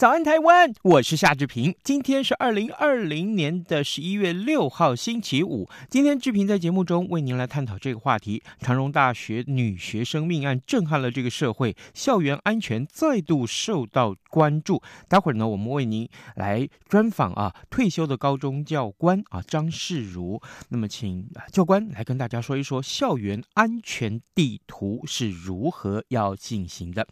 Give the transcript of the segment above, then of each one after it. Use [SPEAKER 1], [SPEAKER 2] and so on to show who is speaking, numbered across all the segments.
[SPEAKER 1] 早安，台湾！我是夏志平。今天是二零二零年的十一月六号，星期五。今天志平在节目中为您来探讨这个话题：长荣大学女学生命案震撼了这个社会，校园安全再度受到关注。待会儿呢，我们为您来专访啊，退休的高中教官啊张世如。那么，请教官来跟大家说一说校园安全地图是如何要进行的。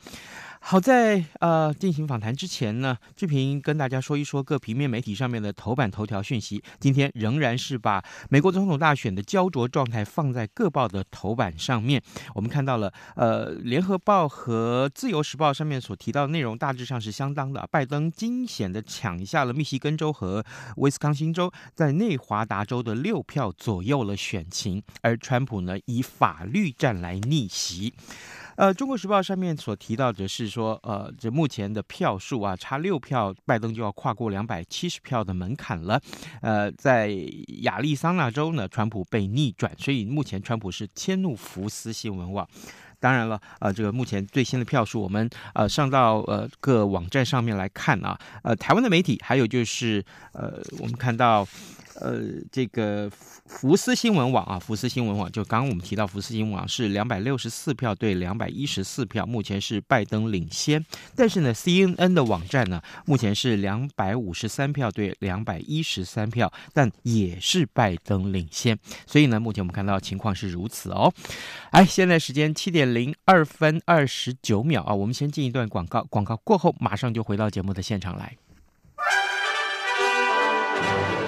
[SPEAKER 1] 好在呃进行访谈之前呢，志平跟大家说一说各平面媒体上面的头版头条讯息。今天仍然是把美国总统大选的焦灼状态放在各报的头版上面。我们看到了呃联合报和自由时报上面所提到的内容大致上是相当的。拜登惊险的抢下了密西根州和威斯康星州，在内华达州的六票左右了选情，而川普呢以法律战来逆袭。呃，《中国时报》上面所提到的是说，呃，这目前的票数啊，差六票，拜登就要跨过两百七十票的门槛了。呃，在亚利桑那州呢，川普被逆转，所以目前川普是迁怒福斯新闻网。当然了，呃，这个目前最新的票数，我们呃上到呃各网站上面来看啊，呃，台湾的媒体还有就是呃，我们看到。呃，这个福福斯新闻网啊，福斯新闻网就刚刚我们提到，福斯新闻网是两百六十四票对两百一十四票，目前是拜登领先。但是呢，CNN 的网站呢，目前是两百五十三票对两百一十三票，但也是拜登领先。所以呢，目前我们看到情况是如此哦。哎，现在时间七点零二分二十九秒啊，我们先进一段广告，广告过后马上就回到节目的现场来。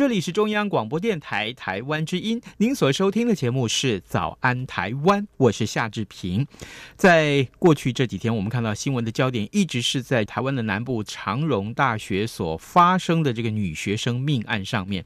[SPEAKER 1] 这里是中央广播电台台湾之音，您所收听的节目是《早安台湾》，我是夏志平。在过去这几天，我们看到新闻的焦点一直是在台湾的南部长荣大学所发生的这个女学生命案上面。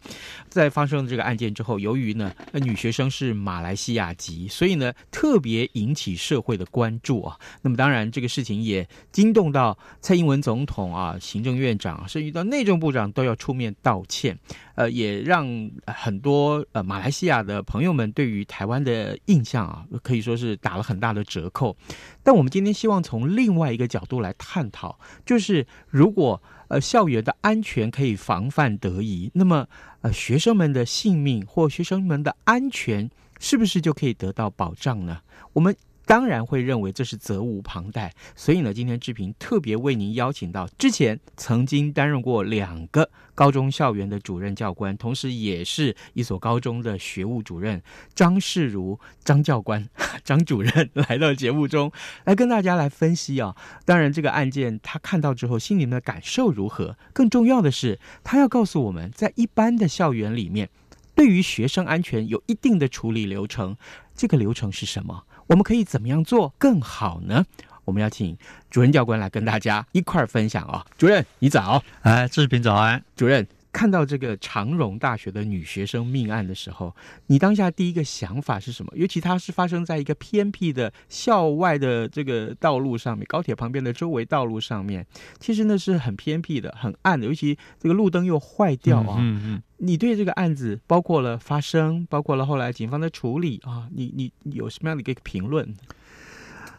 [SPEAKER 1] 在发生这个案件之后，由于呢，女学生是马来西亚籍，所以呢，特别引起社会的关注啊。那么当然，这个事情也惊动到蔡英文总统啊、行政院长，甚至到内政部长都要出面道歉。呃，也让很多呃马来西亚的朋友们对于台湾的印象啊，可以说是打了很大的折扣。但我们今天希望从另外一个角度来探讨，就是如果呃校园的安全可以防范得宜，那么呃学生们的性命或学生们的安全是不是就可以得到保障呢？我们当然会认为这是责无旁贷。所以呢，今天志平特别为您邀请到之前曾经担任过两个高中校园的主任教官，同时也是一所高中的学务主任张世如张教官 张主任来到节目中来跟大家来分析啊。当然，这个案件他看到之后心里面的感受如何？更重要的是，他要告诉我们在一般的校园里面。对于学生安全有一定的处理流程，这个流程是什么？我们可以怎么样做更好呢？我们要请主任教官来跟大家一块儿分享啊、哦！主任，你早！
[SPEAKER 2] 哎，志平早安，
[SPEAKER 1] 主任。看到这个长荣大学的女学生命案的时候，你当下第一个想法是什么？尤其它是发生在一个偏僻的校外的这个道路上面，高铁旁边的周围道路上面，其实那是很偏僻的、很暗的，尤其这个路灯又坏掉啊。嗯嗯。你对这个案子，包括了发生，包括了后来警方的处理啊，你你有什么样的一个评论？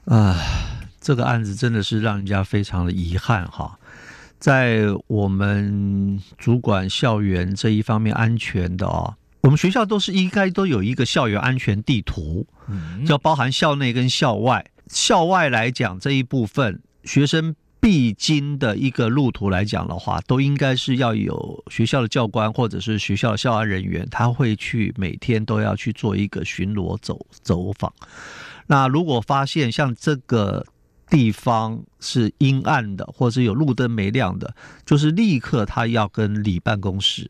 [SPEAKER 2] 啊，这个案子真的是让人家非常的遗憾哈。在我们主管校园这一方面安全的哦，我们学校都是应该都有一个校园安全地图，就包含校内跟校外。校外来讲这一部分，学生必经的一个路途来讲的话，都应该是要有学校的教官或者是学校的校安人员，他会去每天都要去做一个巡逻走走访。那如果发现像这个。地方是阴暗的，或者是有路灯没亮的，就是立刻他要跟里办公室。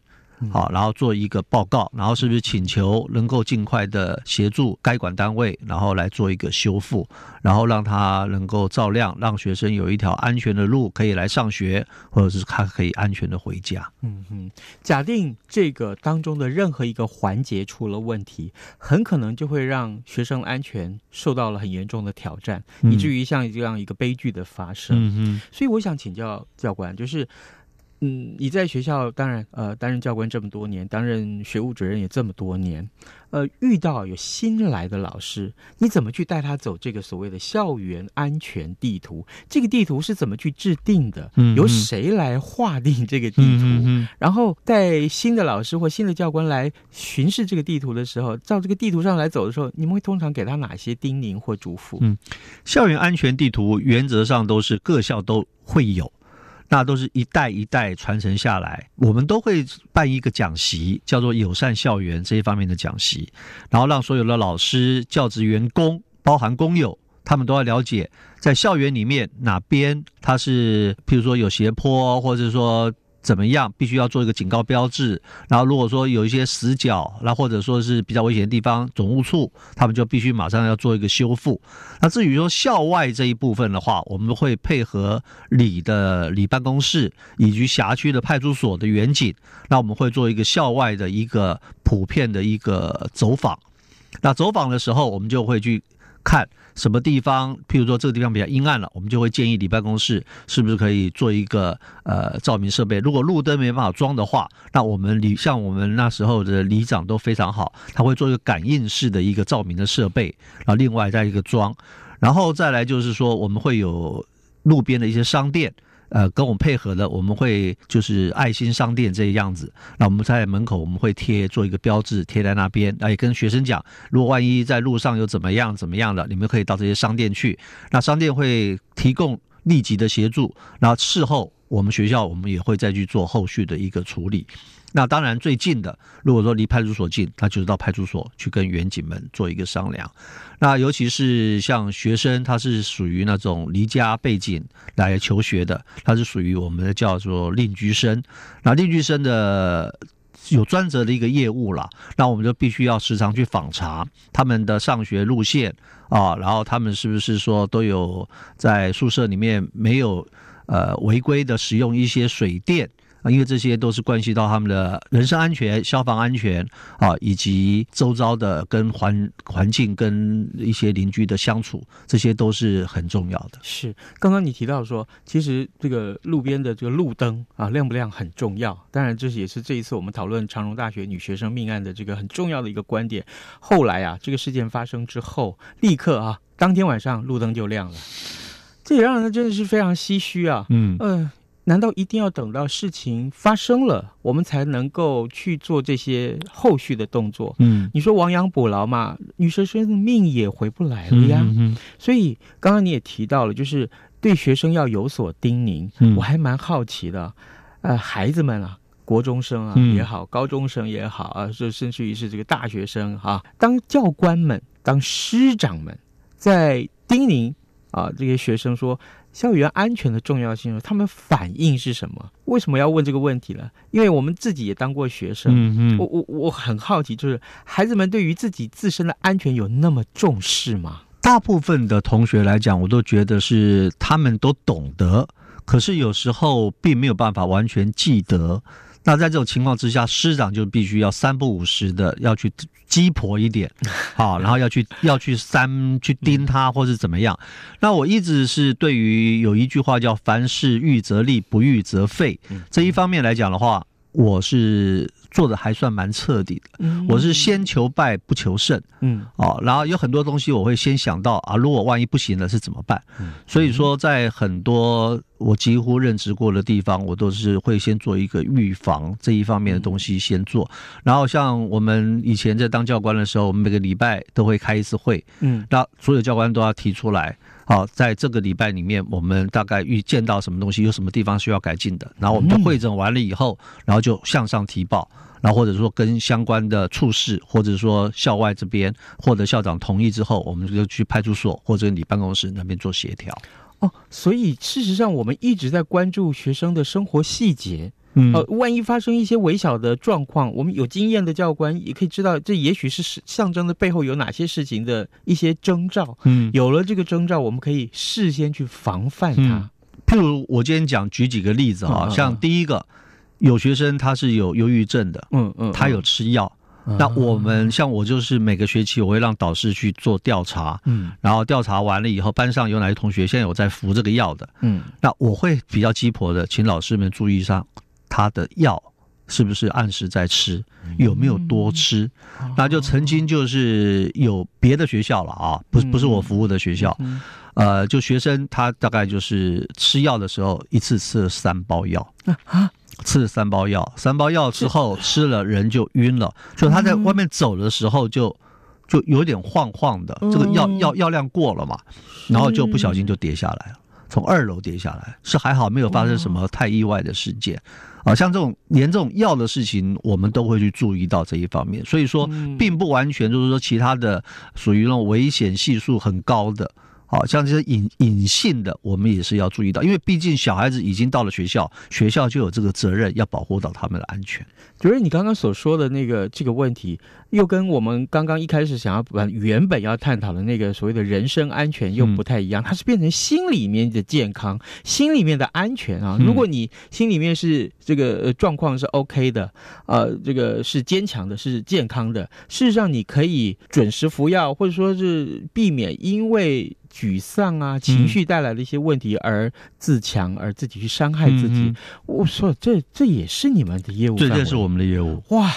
[SPEAKER 2] 好，然后做一个报告，然后是不是请求能够尽快的协助该管单位，然后来做一个修复，然后让它能够照亮，让学生有一条安全的路可以来上学，或者是他可以安全的回家。
[SPEAKER 1] 嗯哼，假定这个当中的任何一个环节出了问题，很可能就会让学生安全受到了很严重的挑战，嗯、以至于像这样一个悲剧的发生。嗯哼，所以我想请教教官，就是。嗯，你在学校当然呃担任教官这么多年，担任学务主任也这么多年，呃，遇到有新来的老师，你怎么去带他走这个所谓的校园安全地图？这个地图是怎么去制定的？嗯，由谁来划定这个地图？嗯嗯，然后带新的老师或新的教官来巡视这个地图的时候，照这个地图上来走的时候，你们会通常给他哪些叮咛或嘱咐？
[SPEAKER 2] 嗯，校园安全地图原则上都是各校都会有。那都是一代一代传承下来，我们都会办一个讲习，叫做友善校园这一方面的讲习，然后让所有的老师、教职员工，包含工友，他们都要了解，在校园里面哪边它是，譬如说有斜坡，或者说。怎么样？必须要做一个警告标志。然后，如果说有一些死角，那或者说是比较危险的地方，总务处他们就必须马上要做一个修复。那至于说校外这一部分的话，我们会配合里的里办公室以及辖区的派出所的员警，那我们会做一个校外的一个普遍的一个走访。那走访的时候，我们就会去看。什么地方？譬如说这个地方比较阴暗了，我们就会建议你办公室是不是可以做一个呃照明设备。如果路灯没办法装的话，那我们里像我们那时候的里长都非常好，他会做一个感应式的一个照明的设备，然后另外再一个装，然后再来就是说我们会有路边的一些商店。呃，跟我们配合的，我们会就是爱心商店这个样子。那我们在门口我们会贴做一个标志，贴在那边。那也跟学生讲，如果万一在路上又怎么样怎么样的，你们可以到这些商店去。那商店会提供立即的协助。然后事后我们学校我们也会再去做后续的一个处理。那当然，最近的，如果说离派出所近，他就是到派出所去跟员警们做一个商量。那尤其是像学生，他是属于那种离家背景来求学的，他是属于我们的叫做另居生。那另居生的有专责的一个业务啦，那我们就必须要时常去访查他们的上学路线啊，然后他们是不是说都有在宿舍里面没有呃违规的使用一些水电。因为这些都是关系到他们的人身安全、消防安全啊，以及周遭的跟环环境、跟一些邻居的相处，这些都是很重要的。
[SPEAKER 1] 是，刚刚你提到说，其实这个路边的这个路灯啊，亮不亮很重要。当然，这也是这一次我们讨论长荣大学女学生命案的这个很重要的一个观点。后来啊，这个事件发生之后，立刻啊，当天晚上路灯就亮了，这也让人真的是非常唏嘘啊。嗯嗯。呃难道一定要等到事情发生了，我们才能够去做这些后续的动作？
[SPEAKER 2] 嗯，
[SPEAKER 1] 你说亡羊补牢嘛，女学生的命也回不来了呀。
[SPEAKER 2] 嗯嗯
[SPEAKER 1] 所以刚刚你也提到了，就是对学生要有所叮咛。
[SPEAKER 2] 嗯
[SPEAKER 1] 我还蛮好奇的，呃，孩子们啊，国中生啊
[SPEAKER 2] 嗯
[SPEAKER 1] 也好，高中生也好啊，就甚至于是这个大学生哈、啊，当教官们、当师长们在叮咛啊这些学生说校园安全的重要性，他们反应是什么？为什么要问这个问题呢？因为我们自己也当过学生，
[SPEAKER 2] 嗯嗯
[SPEAKER 1] 我我我很好奇，就是孩子们对于自己自身的安全有那么重视吗？
[SPEAKER 2] 大部分的同学来讲，我都觉得是他们都懂得，可是有时候并没有办法完全记得。那在这种情况之下，师长就必须要三不五时的要去鸡婆一点，好，然后要去要去三去盯他，或是怎么样。那我一直是对于有一句话叫“凡事预则立，不预则废”这一方面来讲的话，我是做的还算蛮彻底的。
[SPEAKER 1] 嗯
[SPEAKER 2] 我是先求败不求胜。
[SPEAKER 1] 嗯
[SPEAKER 2] 哦，然后有很多东西我会先想到啊，如果万一不行了是怎么办？所以说，在很多我几乎任职过的地方，我都是会先做一个预防这一方面的东西先做。然后像我们以前在当教官的时候，我们每个礼拜都会开一次会，
[SPEAKER 1] 嗯
[SPEAKER 2] 那所有教官都要提出来。好，在这个礼拜里面，我们大概预见到什么东西，有什么地方需要改进的，然后我们就会诊完了以后，然后就向上提报，然后或者说跟相关的处室，或者说校外这边，获得校长同意之后，我们就去派出所或者你办公室那边做协调。
[SPEAKER 1] 哦，所以事实上我们一直在关注学生的生活细节。
[SPEAKER 2] 嗯
[SPEAKER 1] 呃，万一发生一些微小的状况，我们有经验的教官也可以知道，这也许是象征的背后有哪些事情的一些征兆。
[SPEAKER 2] 嗯，
[SPEAKER 1] 有了这个征兆，我们可以事先去防范它。
[SPEAKER 2] 嗯譬如我今天讲举几个例子哈，像第一个，有学生他是有忧郁症的，
[SPEAKER 1] 嗯嗯，
[SPEAKER 2] 他有吃药。那我们像我就是每个学期我会让导师去做调查，
[SPEAKER 1] 嗯。
[SPEAKER 2] 然后调查完了以后，班上有哪些同学现在有在服这个药的，
[SPEAKER 1] 嗯。
[SPEAKER 2] 那我会比较鸡婆的，请老师们注意上他的药是不是按时在吃，有没有多吃。那就曾经就是有别的学校了啊，不是不是我服务的学校，呃，就学生他大概就是吃药的时候一次吃了三包药。
[SPEAKER 1] 啊。
[SPEAKER 2] 吃了三包药，三包药之后吃了人就晕了，就他在外面走的时候就就有点晃晃的，这个药药药量过了嘛，然后就不小心就跌下来了，从二楼跌下来，是还好没有发生什么太意外的事件，啊，像这种连这种药的事情，我们都会去注意到这一方面，所以说并不完全就是说其他的属于那种危险系数很高的。好像这些隐隐性的，我们也是要注意到，因为毕竟小孩子已经到了学校，学校就有这个责任要保护到他们的安全。
[SPEAKER 1] 就是，你刚刚所说的那个这个问题，又跟我们刚刚一开始想要把原本要探讨的那个所谓的人身安全又不太一样，它是变成心里面的健康，心里面的安全啊。如果你心里面是这个状况是 OK 的，呃，这个是坚强的，是健康的，事实上你可以准时服药，或者说是避免因为。沮丧啊，情绪带来的一些问题而自强，而自己去伤害自己。
[SPEAKER 2] 嗯、
[SPEAKER 1] 我说这这也是你们的业务，
[SPEAKER 2] 这这是我们的业务。
[SPEAKER 1] 哇，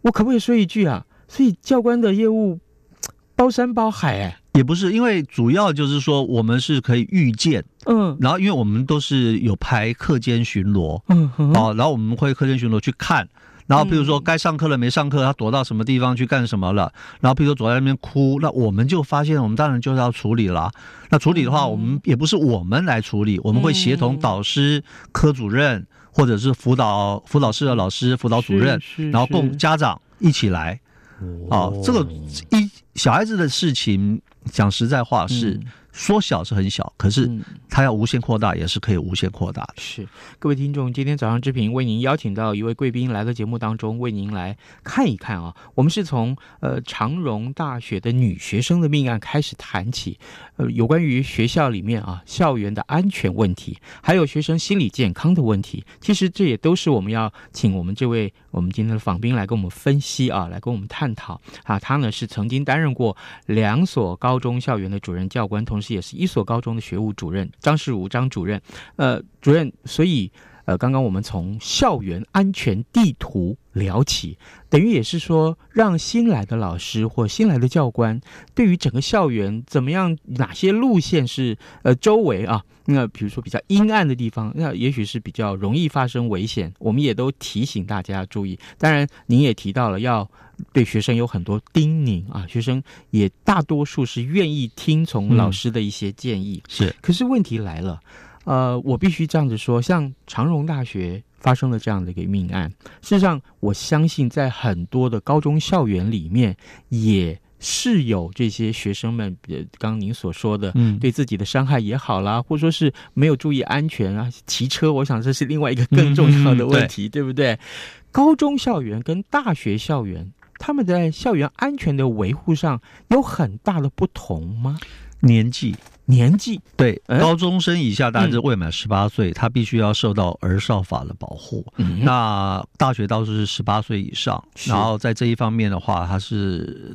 [SPEAKER 1] 我可不可以说一句啊？所以教官的业务 包山包海哎，
[SPEAKER 2] 也不是，因为主要就是说我们是可以预见，
[SPEAKER 1] 嗯，
[SPEAKER 2] 然后因为我们都是有排课间巡逻，
[SPEAKER 1] 嗯，
[SPEAKER 2] 哦，然后我们会课间巡逻去看。然后，比如说该上课了没上课，他躲到什么地方去干什么了？然后，比如说躲在那边哭，那我们就发现，我们当然就是要处理了。那处理的话，我们也不是我们来处理，我们会协同导师、科主任或者是辅导辅导室的老师、辅导主任，然后共家长一起来。哦，这个一小孩子的事情，讲实在话是。说小是很小，可是它要无限扩大，也是可以无限扩大的。
[SPEAKER 1] 是，各位听众，今天早上之平为您邀请到一位贵宾来到节目当中，为您来看一看啊。我们是从呃长荣大学的女学生的命案开始谈起，呃，有关于学校里面啊校园的安全问题，还有学生心理健康的问题。其实这也都是我们要请我们这位我们今天的访宾来跟我们分析啊，来跟我们探讨啊。他呢是曾经担任过两所高中校园的主任教官，同时。也是一所高中的学务主任张世如张主任，呃，主任，所以呃，刚刚我们从校园安全地图聊起，等于也是说，让新来的老师或新来的教官，对于整个校园怎么样，哪些路线是呃周围啊，那比如说比较阴暗的地方，那也许是比较容易发生危险，我们也都提醒大家注意。当然，您也提到了要对学生有很多叮咛啊，学生也大多数是愿意听从老师的一些建议。
[SPEAKER 2] 嗯、是，
[SPEAKER 1] 可是问题来了。呃，我必须这样子说，像长荣大学发生了这样的一个命案，事实上，我相信在很多的高中校园里面，也是有这些学生们，呃，刚刚您所说的，嗯，对自己的伤害也好啦，或者说是没有注意安全啊，骑车，我想这是另外一个更重要的问题，嗯、对，对不对？高中校园跟大学校园，他们在校园安全的维护上有很大的不同吗？
[SPEAKER 2] 年纪。
[SPEAKER 1] 年纪
[SPEAKER 2] 对，高中生以下大致未满十八岁，嗯，他必须要受到儿少法的保护，嗯。那大学倒是十八岁以上，然后在这一方面的话，他是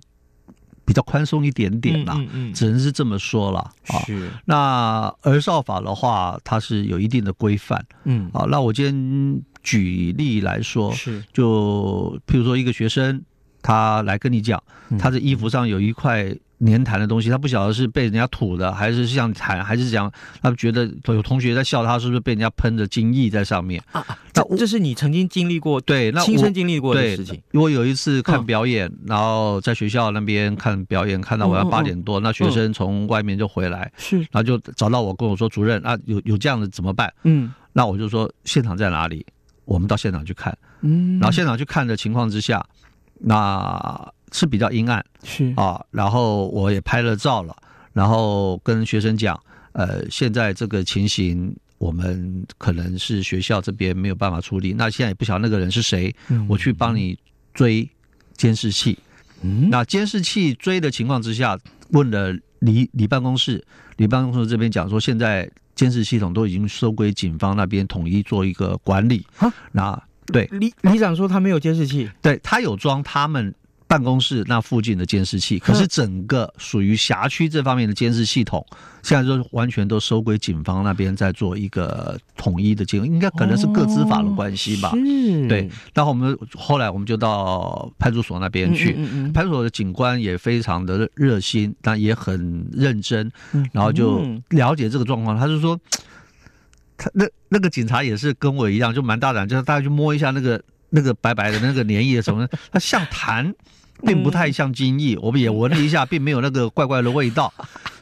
[SPEAKER 2] 比较宽松一点点啦，嗯，只能是这么说了啊。是，那儿少法的话，它是有一定的规范。嗯，好，那我今天举例来说，是就譬如说一个学生，他来跟你讲，他的衣服上有一块。粘痰的东西，他不晓得是被人家吐的，还是像痰，还是讲他觉得有同学在笑他，是不是被人家喷的精液在上面？啊，
[SPEAKER 1] 那这是你曾经经历过，对，那亲身经历过的事情。
[SPEAKER 2] 因为有一次看表演，嗯，然后在学校那边看表演，看到晚上八点多，嗯，那学生从外面就回来，是，嗯，然后就找到我跟我说：“主任啊，有有这样的怎么办？”嗯，那我就说现场在哪里？我们到现场去看。嗯，然后现场去看的情况之下，那。是比较阴暗，是啊，然后我也拍了照了，然后跟学生讲，呃，现在这个情形，我们可能是学校这边没有办法处理，那现在也不晓得那个人是谁，嗯、我去帮你追监视器。嗯，那监视器追的情况之下，问了李李办公室，李办公室这边讲说，现在监视系统都已经收归警方那边统一做一个管理。啊，那对
[SPEAKER 1] 里里长说他没有监视器，
[SPEAKER 2] 对他有装他们。办公室那附近的监视器，可是整个属于辖区这方面的监视系统，现在就完全都收归警方那边在做一个统一的监，应该可能是各执法的关系吧。对。然后我们后来我们就到派出所那边去，嗯嗯嗯、派出所的警官也非常的热心，但也很认真，然后就了解这个状况。他就说，他那那个警察也是跟我一样，就蛮大胆，就是大家去摸一下那个那个白白的那个粘液什么的，它像痰。并不太像精液，我们也闻了一下，并没有那个怪怪的味道，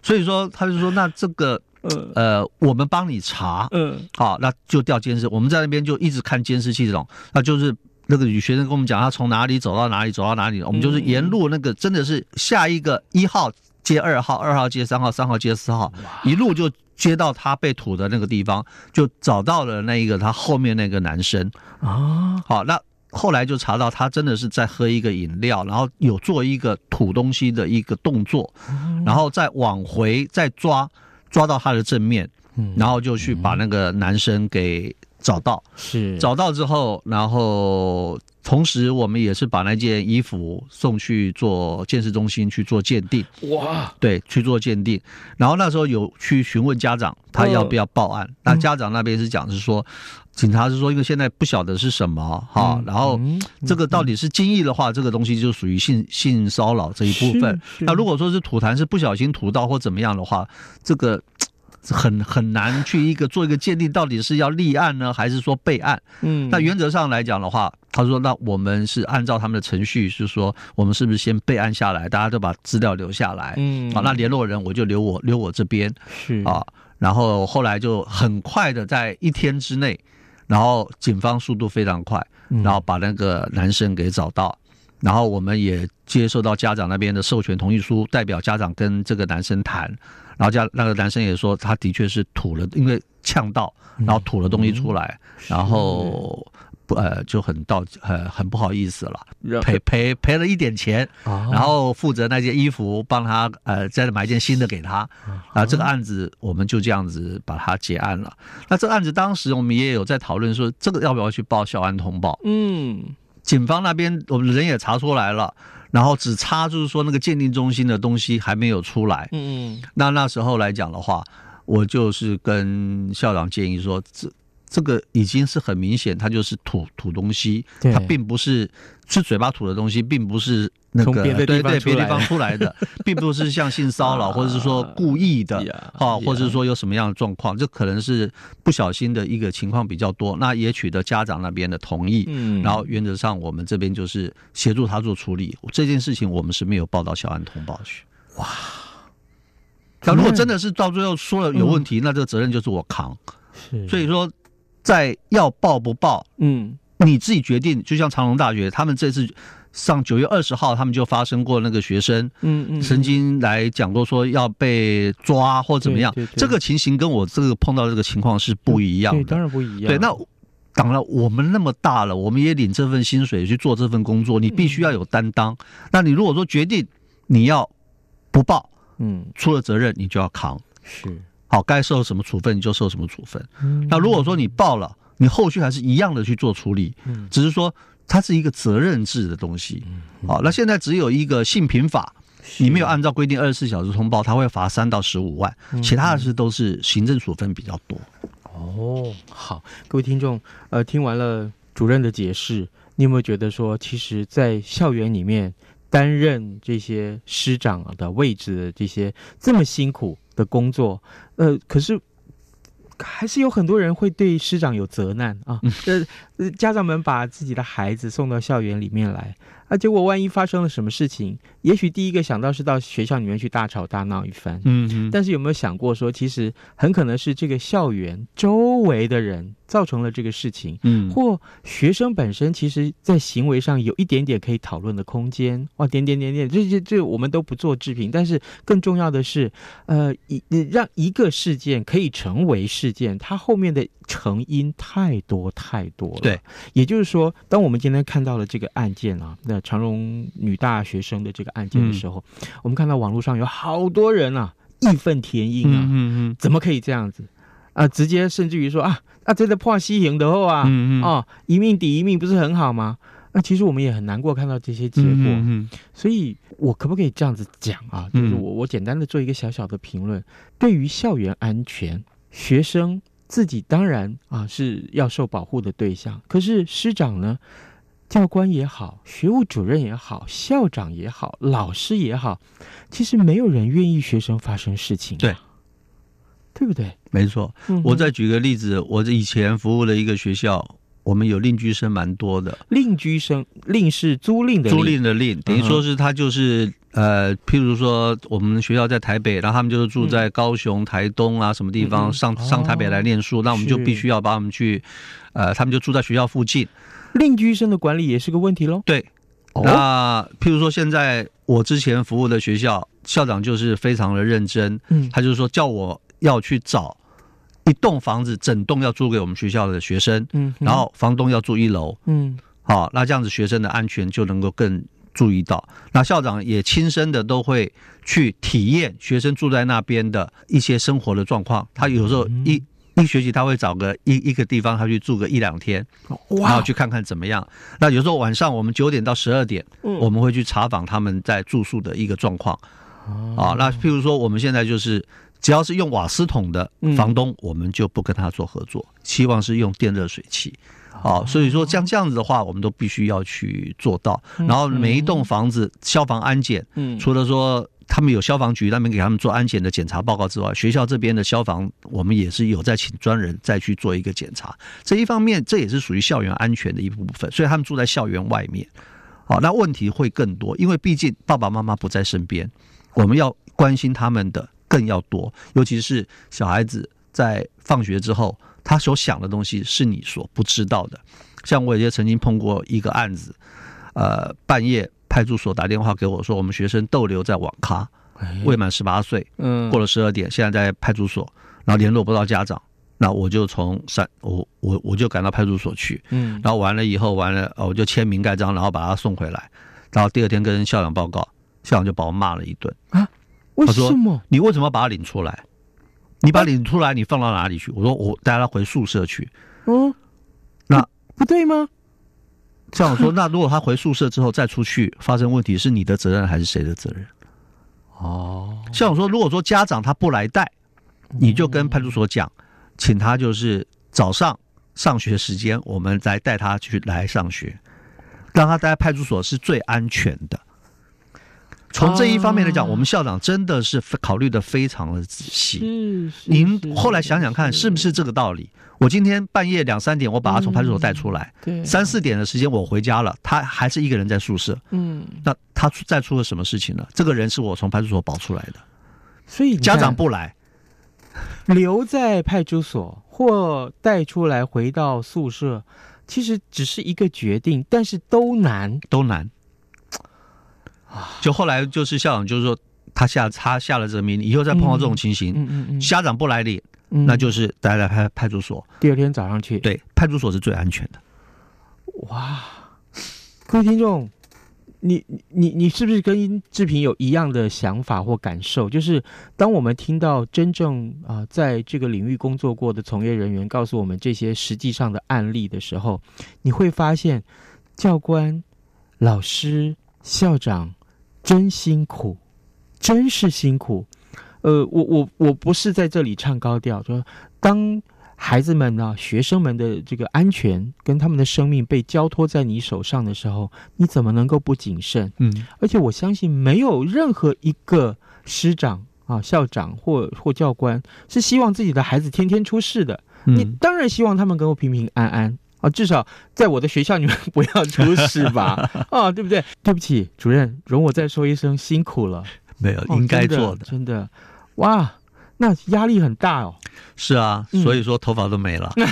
[SPEAKER 2] 所以说他就说，那这个 呃，我们帮你查，嗯，好，那就调监视，我们在那边就一直看监视器这种，那就是那个女学生跟我们讲，她从哪里走到哪里，走到哪里，我们就是沿路那个真的是下一个一号接二号，二号接三号，三号接四号，一路就接到他被吐的那个地方，就找到了那一个他后面那个男生。啊，好，那。后来就查到他真的是在喝一个饮料，然后有做一个吐东西的一个动作，然后再往回再抓，抓到他的正面，然后就去把那个男生给找到。是找到之后，然后同时我们也是把那件衣服送去做鉴识中心去做鉴定。哇，对，去做鉴定。然后那时候有去询问家长，他要不要报案？那家长那边是讲是说。警察是说，因为现在不晓得是什么哈，然后这个到底是精液的话，这个东西就属于性性骚扰这一部分。那如果说是吐痰是不小心吐到或怎么样的话，这个很很难去一个做一个鉴定，到底是要立案呢，还是说备案？嗯，那原则上来讲的话，他说，那我们是按照他们的程序，是说我们是不是先备案下来，大家都把资料留下来？嗯，好，那联络人我就留我留我这边是啊，然后后来就很快的在一天之内。然后警方速度非常快，然后把那个男生给找到，然后我们也接受到家长那边的授权同意书，代表家长跟这个男生谈，然后家那个男生也说他的确是吐了，因为呛到，然后吐了东西出来，然后。不呃就很道呃很不好意思了，赔赔赔了一点钱，然后负责那件衣服帮他呃再买一件新的给他，啊这个案子我们就这样子把它结案了。那这个案子当时我们也有在讨论说，这个要不要去报校安通报？嗯，警方那边我们人也查出来了，然后只差就是说那个鉴定中心的东西还没有出来。嗯，那那时候来讲的话，我就是跟校长建议说这。这个已经是很明显，他就是吐吐东西，
[SPEAKER 1] 对。
[SPEAKER 2] 它并不是是嘴巴吐的东西，并不是那个
[SPEAKER 1] 从别的地方
[SPEAKER 2] 对
[SPEAKER 1] 对别
[SPEAKER 2] 地方出来的，并不是像性骚扰或者是说故意的
[SPEAKER 1] 呀
[SPEAKER 2] 啊，
[SPEAKER 1] 呀。
[SPEAKER 2] 或者是说有什么样的状况，这可能是不小心的一个情况比较多，那也取得家长那边的同意，
[SPEAKER 1] 嗯。
[SPEAKER 2] 然后原则上我们这边就是协助他做处理，这件事情我们是没有报到小安通报去。哇。那如果真的是到最后说了有问题，那这个责任就是我扛。
[SPEAKER 1] 是。
[SPEAKER 2] 所以说，在要报不报，
[SPEAKER 1] 嗯
[SPEAKER 2] 你自己决定。就像长隆大学，他们这次上九月二十号，他们就发生过那个学生
[SPEAKER 1] 嗯嗯，
[SPEAKER 2] 曾经来讲过说要被抓或怎么样
[SPEAKER 1] 对对，对
[SPEAKER 2] 这个情形跟我这个碰到这个情况是不一样
[SPEAKER 1] 对，
[SPEAKER 2] 的。
[SPEAKER 1] 当然不一样。
[SPEAKER 2] 对，那当然我们那么大了，我们也领这份薪水去做这份工作，你必须要有担当。那你如果说决定你要不报，
[SPEAKER 1] 嗯
[SPEAKER 2] 出了责任你就要扛。
[SPEAKER 1] 是，
[SPEAKER 2] 好，该受什么处分你就受什么处分。
[SPEAKER 1] 嗯
[SPEAKER 2] 那如果说你报了，你后续还是一样的去做处理，
[SPEAKER 1] 嗯
[SPEAKER 2] 只是说它是一个责任制的东西。好，那现在只有一个性平法，你没有按照规定二十四小时通报，他会罚三到十五万，其他的事都是行政处分比较多。
[SPEAKER 1] 哦，好，各位听众，呃，听完了主任的解释，你有没有觉得说，其实，在校园里面担任这些师长的位置的这些这么辛苦的工作，呃，可是还是有很多人会对师长有责难啊。呃，呃家长们把自己的孩子送到校园里面来，啊，结果万一发生了什么事情，也许第一个想到是到学校里面去大吵大闹一番。
[SPEAKER 2] 嗯嗯，
[SPEAKER 1] 但是有没有想过说，其实很可能是这个校园周围的人造成了这个事情，
[SPEAKER 2] 嗯
[SPEAKER 1] 或学生本身其实在行为上有一点点可以讨论的空间。哇，点点点点，这这这我们都不做置评。但是更重要的是，呃，一让一个事件可以成为事件，它后面的成因太多太多了。
[SPEAKER 2] 对，
[SPEAKER 1] 也就是说，当我们今天看到了这个案件啊，那长荣女大学生的这个案件的时候，我们看到网络上有好多人啊，义愤填膺啊，
[SPEAKER 2] 嗯嗯
[SPEAKER 1] 怎么可以这样子啊？直接甚至于说啊啊，这个破西行的后啊，
[SPEAKER 2] 嗯嗯
[SPEAKER 1] 哦，一命抵一命不是很好吗？那、其实我们也很难过看到这些结果，
[SPEAKER 2] 嗯
[SPEAKER 1] 所以我可不可以这样子讲啊？就是我我简单的做一个小小的评论，对于校园安全，学生自己当然啊是要受保护的对象，可是师长呢？教官也好，学务主任也好，校长也好，老师也好，其实没有人愿意学生发生事情、啊，
[SPEAKER 2] 对，
[SPEAKER 1] 对不对？
[SPEAKER 2] 没错。
[SPEAKER 1] 嗯
[SPEAKER 2] 我再举个例子，我以前服务了一个学校，我们有邻居生蛮多的，
[SPEAKER 1] 另居生，另是租赁的
[SPEAKER 2] 租赁的赁，等于说是他就是。呃，譬如说我们学校在台北，然后他们就是住在高雄、台东啊什么地方，
[SPEAKER 1] 嗯
[SPEAKER 2] 上上台北来念书，那我们就必须要把我们去，呃，他们就住在学校附近。
[SPEAKER 1] 另居生的管理也是个问题喽。
[SPEAKER 2] 对，
[SPEAKER 1] 哦。
[SPEAKER 2] 那譬如说现在我之前服务的学校校长就是非常的认真，
[SPEAKER 1] 嗯。
[SPEAKER 2] 他就是说叫我要去找一栋房子，整栋要租给我们学校的学生，
[SPEAKER 1] 嗯
[SPEAKER 2] 然后房东要住一楼，
[SPEAKER 1] 嗯
[SPEAKER 2] 好，那这样子学生的安全就能够更注意到。那校长也亲身的都会去体验学生住在那边的一些生活的状况。他有时候一一学期他会找个一一个地方，他去住个一两天，然后去看看怎么样。那有时候晚上我们九点到十二点，我们会去查访他们在住宿的一个状况。啊，那譬如说我们现在就是。只要是用瓦斯桶的房东，我们就不跟他做合作，希望是用电热水器。好，所以说像这样子的话，我们都必须要去做到。然后每一栋房子消防安检，除了说他们有消防局那边给他们做安检的检查报告之外，学校这边的消防我们也是有在请专人再去做一个检查。这一方面，这也是属于校园安全的一部分。所以他们住在校园外面，好，那问题会更多，因为毕竟爸爸妈妈不在身边，我们要关心他们的。更要多，尤其是小孩子在放学之后，他所想的东西是你所不知道的。像我也曾经碰过一个案子，呃，半夜派出所打电话给我说，我们学生逗留在网咖，未满十八岁，嗯，过了十二点，现在在派出所，然后联络不到家长，那我就从三，我我我就赶到派出所去，嗯，然后完了以后完了，我就签名盖章，然后把他送回来，然后第二天跟校长报告，校长就把我骂了一顿。啊。
[SPEAKER 1] 为什么？
[SPEAKER 2] 你为什么把他领出来？你把他领出来，你放到哪里去？我说我带他回宿舍去。
[SPEAKER 1] 嗯，
[SPEAKER 2] 那
[SPEAKER 1] 不，不对吗？
[SPEAKER 2] 校长说，那如果他回宿舍之后再出去发生问题，是你的责任还是谁的责任？哦，校长说，如果说家长他不来带，你就跟派出所讲，请他就是早上上学时间，我们再带他去来上学，让他待在派出所是最安全的。从这一方面来讲，我们校长真的是考虑的非常的仔细。
[SPEAKER 1] 是，
[SPEAKER 2] 您后来想想看，是不是这个道理？我今天半夜两三点，我把他从派出所带出来，对，三四点的时间我回家了，他还是一个人在宿舍。嗯，那他再出了什么事情呢？这个人是我从派出所保出来的，
[SPEAKER 1] 所以
[SPEAKER 2] 家长不来，
[SPEAKER 1] 留在派出所或带出来回到宿舍，其实只是一个决定，但是都难，
[SPEAKER 2] 都难。就后来就是校长就是说他下他下了这个命令，以后再碰到这种情形，嗯嗯嗯，家长不来理，那就是待在派派出所。
[SPEAKER 1] 第二天早上去，
[SPEAKER 2] 对，派出所是最安全的。
[SPEAKER 1] 哇，各位听众，你你你是不是跟志平有一样的想法或感受？就是当我们听到真正啊在这个领域工作过的从业人员告诉我们这些实际上的案例的时候，你会发现教官、老师、校长。真辛苦，真是辛苦。呃，我我我不是在这里唱高调，说当孩子们呢、啊、学生们的这个安全跟他们的生命被交托在你手上的时候，你怎么能够不谨慎？嗯，而且我相信没有任何一个师长啊、校长或或教官是希望自己的孩子天天出事的。嗯、你当然希望他们能够平平安安。啊，至少在我的学校，你们 不要出事吧？啊，对不对？对不起，主任，容我再说一声辛苦了。
[SPEAKER 2] 没有，应该做的，
[SPEAKER 1] 哦、真的，真的，哇，那压力很大哦。
[SPEAKER 2] 是啊，所以说头发都没了。
[SPEAKER 1] 嗯、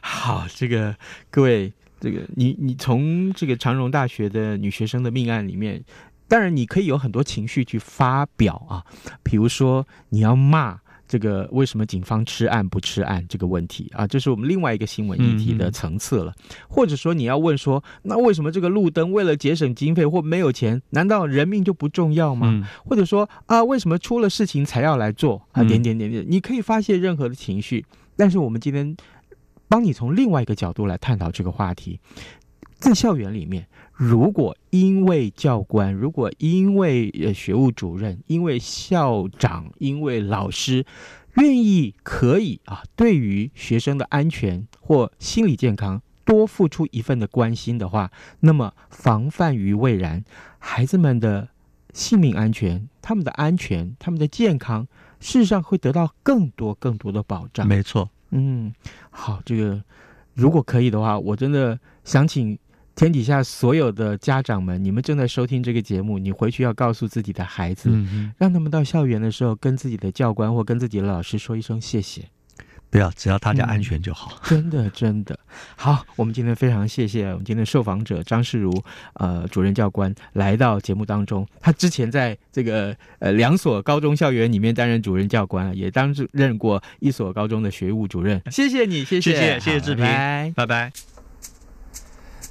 [SPEAKER 1] 好，这个各位，这个你你从这个长荣大学的女学生的命案里面，当然你可以有很多情绪去发表啊，比如说你要骂。这个为什么警方吃案不吃案这个问题啊，这是我们另外一个新闻议题的层次了。或者说你要问说，那为什么这个路灯为了节省经费或没有钱，难道人命就不重要吗？嗯、或者说啊，为什么出了事情才要来做啊？点点点点，你可以发泄任何的情绪，但是我们今天帮你从另外一个角度来探讨这个话题，在校园里面。如果因为教官，如果因为呃学务主任，因为校长，因为老师愿意可以啊，对于学生的安全或心理健康多付出一份的关心的话，那么防范于未然，孩子们的性命安全、他们的安全、他们的健康，事实上会得到更多更多的保障。
[SPEAKER 2] 没错，
[SPEAKER 1] 嗯，好，这个如果可以的话，我真的想请。天底下所有的家长们，你们正在收听这个节目，你回去要告诉自己的孩子，让他们到校园的时候，跟自己的教官或跟自己的老师说一声谢谢。
[SPEAKER 2] 不要，只要大家安全就好。
[SPEAKER 1] 嗯、真的，真的好。我们今天非常谢谢我们今天的受访者张世如呃主任教官来到节目当中。他之前在这个呃两所高中校园里面担任主任教官，也担任过一所高中的学务主任。谢谢你，谢谢，
[SPEAKER 2] 谢谢，谢谢志平，拜拜。拜拜。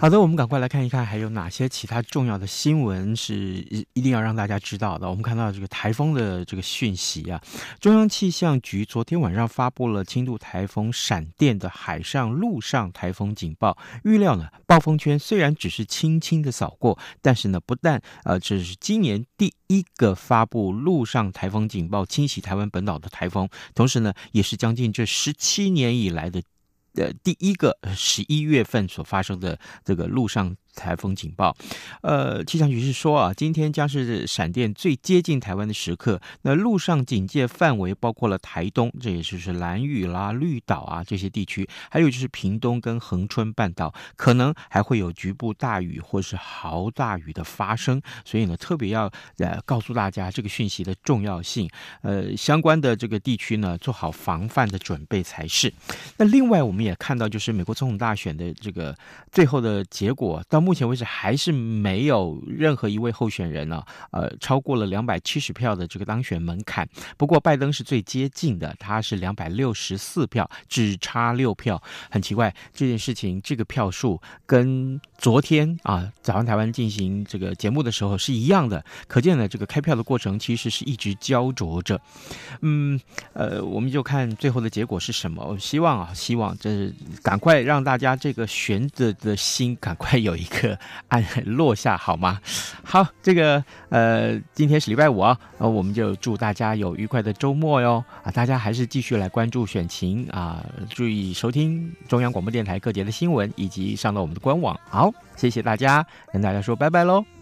[SPEAKER 1] 好的，我们赶快来看一看，还有哪些其他重要的新闻是一定要让大家知道的。我们看到这个台风的这个讯息啊，中央气象局昨天晚上发布了轻度台风闪电的海上、陆上台风警报。预料呢，暴风圈虽然只是轻轻的扫过，但是呢，不但呃，这是今年第一个发布陆上台风警报侵袭台湾本岛的台风，同时呢，也是将近这十七年以来的。呃，第一个十一月份所发生的这个路上。台风警报，呃，气象局是说啊，今天将是闪电最接近台湾的时刻。那陆上警戒范围包括了台东，这也就是兰屿啦、绿岛啊这些地区，还有就是屏东跟恒春半岛，可能还会有局部大雨或是豪大雨的发生。所以呢，特别要呃告诉大家这个讯息的重要性。呃，相关的这个地区呢，做好防范的准备才是。那另外，我们也看到，就是美国总统大选的这个最后的结果到。目前为止还是没有任何一位候选人呢、呃，超过了两百七十票的这个当选门槛。不过拜登是最接近的，他是两百六十四票，只差六票。很奇怪，这件事情这个票数跟昨天啊早上台湾进行这个节目的时候是一样的，可见呢这个开票的过程其实是一直焦灼着。嗯，呃，我们就看最后的结果是什么。我希望啊，希望这是赶快让大家这个悬着的心赶快有一个暗落下，好吗？好，这个呃，今天是礼拜五啊，那，我们就祝大家有愉快的周末哟啊！大家还是继续来关注选情啊，注意收听中央广播电台各节的新闻，以及上到我们的官网。好，谢谢大家，跟大家说拜拜喽。